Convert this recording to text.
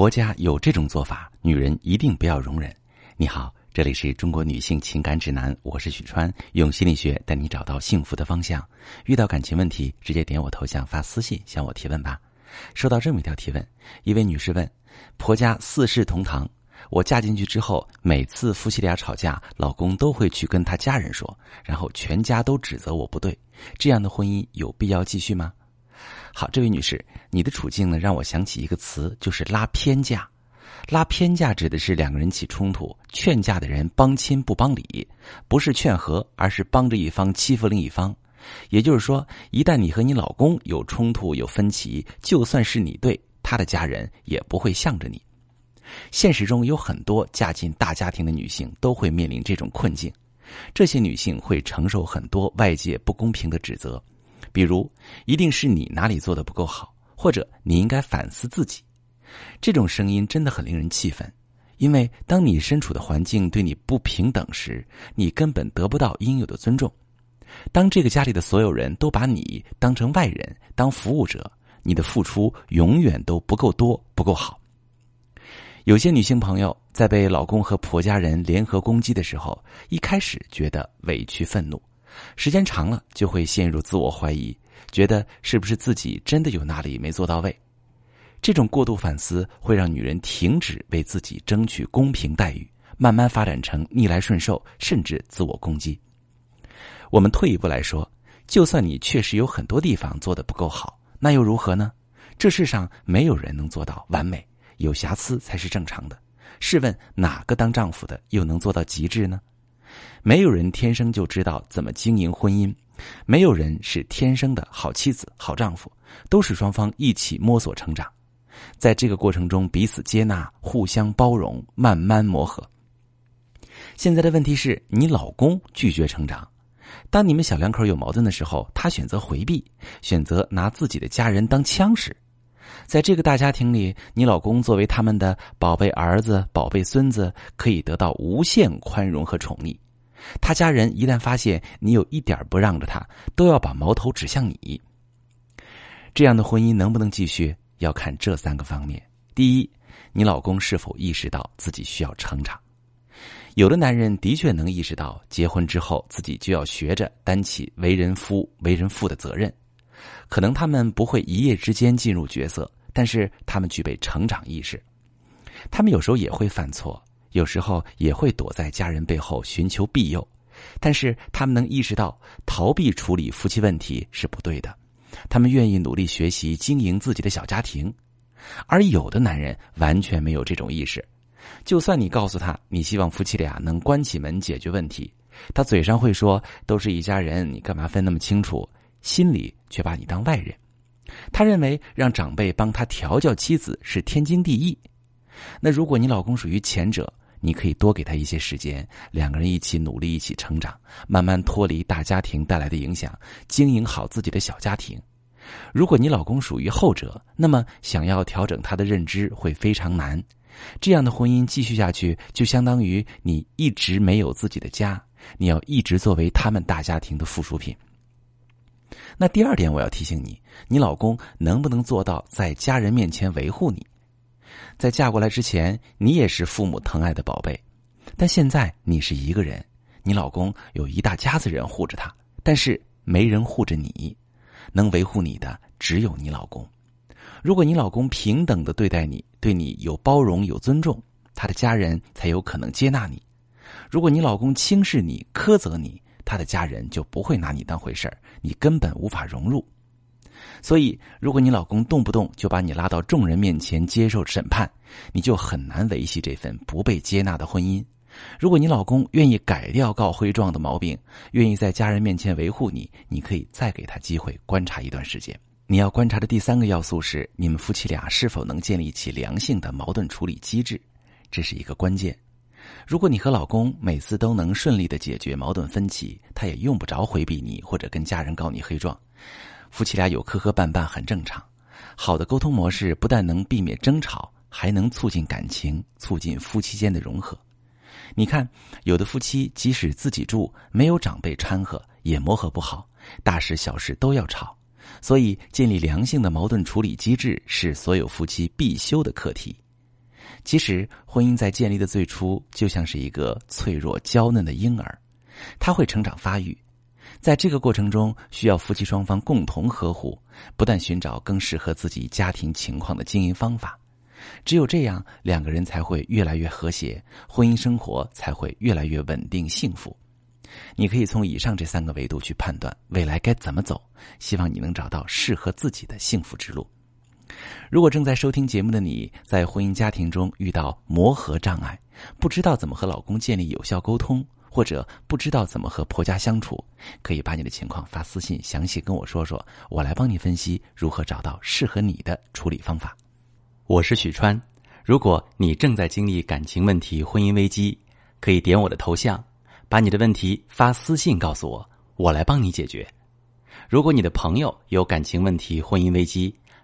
婆家有这种做法，女人一定不要容忍。你好，这里是中国女性情感指南，我是许川，用心理学带你找到幸福的方向。遇到感情问题，直接点我头像发私信向我提问吧。收到这么一条提问，一位女士问：婆家四世同堂，我嫁进去之后，每次夫妻俩吵架，老公都会去跟他家人说，然后全家都指责我不对，这样的婚姻有必要继续吗？好，这位女士，你的处境呢，让我想起一个词，就是拉偏架。拉偏架指的是两个人起冲突，劝架的人帮亲不帮理，不是劝和，而是帮着一方欺负另一方。也就是说，一旦你和你老公有冲突、有分歧，就算是你对，他的家人也不会向着你。现实中有很多嫁进大家庭的女性都会面临这种困境，这些女性会承受很多外界不公平的指责。比如，一定是你哪里做的不够好，或者你应该反思自己。这种声音真的很令人气愤，因为当你身处的环境对你不平等时，你根本得不到应有的尊重。当这个家里的所有人都把你当成外人，当服务者，你的付出永远都不够多，不够好。有些女性朋友在被老公和婆家人联合攻击的时候，一开始觉得委屈愤怒。时间长了，就会陷入自我怀疑，觉得是不是自己真的有哪里没做到位？这种过度反思会让女人停止为自己争取公平待遇，慢慢发展成逆来顺受，甚至自我攻击。我们退一步来说，就算你确实有很多地方做的不够好，那又如何呢？这世上没有人能做到完美，有瑕疵才是正常的。试问哪个当丈夫的又能做到极致呢？没有人天生就知道怎么经营婚姻，没有人是天生的好妻子、好丈夫，都是双方一起摸索成长，在这个过程中彼此接纳、互相包容、慢慢磨合。现在的问题是你老公拒绝成长，当你们小两口有矛盾的时候，他选择回避，选择拿自己的家人当枪使。在这个大家庭里，你老公作为他们的宝贝儿子、宝贝孙子，可以得到无限宽容和宠溺。他家人一旦发现你有一点不让着他，都要把矛头指向你。这样的婚姻能不能继续，要看这三个方面：第一，你老公是否意识到自己需要成长。有的男人的确能意识到，结婚之后自己就要学着担起为人夫、为人父的责任。可能他们不会一夜之间进入角色，但是他们具备成长意识。他们有时候也会犯错。有时候也会躲在家人背后寻求庇佑，但是他们能意识到逃避处理夫妻问题是不对的，他们愿意努力学习经营自己的小家庭，而有的男人完全没有这种意识，就算你告诉他你希望夫妻俩能关起门解决问题，他嘴上会说都是一家人，你干嘛分那么清楚，心里却把你当外人，他认为让长辈帮他调教妻子是天经地义，那如果你老公属于前者。你可以多给他一些时间，两个人一起努力，一起成长，慢慢脱离大家庭带来的影响，经营好自己的小家庭。如果你老公属于后者，那么想要调整他的认知会非常难。这样的婚姻继续下去，就相当于你一直没有自己的家，你要一直作为他们大家庭的附属品。那第二点，我要提醒你，你老公能不能做到在家人面前维护你？在嫁过来之前，你也是父母疼爱的宝贝，但现在你是一个人，你老公有一大家子人护着他，但是没人护着你，能维护你的只有你老公。如果你老公平等的对待你，对你有包容有尊重，他的家人才有可能接纳你。如果你老公轻视你苛责你，他的家人就不会拿你当回事儿，你根本无法融入。所以，如果你老公动不动就把你拉到众人面前接受审判，你就很难维系这份不被接纳的婚姻。如果你老公愿意改掉告灰状的毛病，愿意在家人面前维护你，你可以再给他机会观察一段时间。你要观察的第三个要素是，你们夫妻俩是否能建立起良性的矛盾处理机制，这是一个关键。如果你和老公每次都能顺利的解决矛盾分歧，他也用不着回避你或者跟家人告你黑状。夫妻俩有磕磕绊绊很正常，好的沟通模式不但能避免争吵，还能促进感情，促进夫妻间的融合。你看，有的夫妻即使自己住，没有长辈掺和，也磨合不好，大事小事都要吵。所以，建立良性的矛盾处理机制是所有夫妻必修的课题。其实，婚姻在建立的最初就像是一个脆弱娇嫩的婴儿，他会成长发育，在这个过程中，需要夫妻双方共同呵护，不断寻找更适合自己家庭情况的经营方法。只有这样，两个人才会越来越和谐，婚姻生活才会越来越稳定幸福。你可以从以上这三个维度去判断未来该怎么走，希望你能找到适合自己的幸福之路。如果正在收听节目的你在婚姻家庭中遇到磨合障碍，不知道怎么和老公建立有效沟通，或者不知道怎么和婆家相处，可以把你的情况发私信详细跟我说说，我来帮你分析如何找到适合你的处理方法。我是许川，如果你正在经历感情问题、婚姻危机，可以点我的头像，把你的问题发私信告诉我，我来帮你解决。如果你的朋友有感情问题、婚姻危机，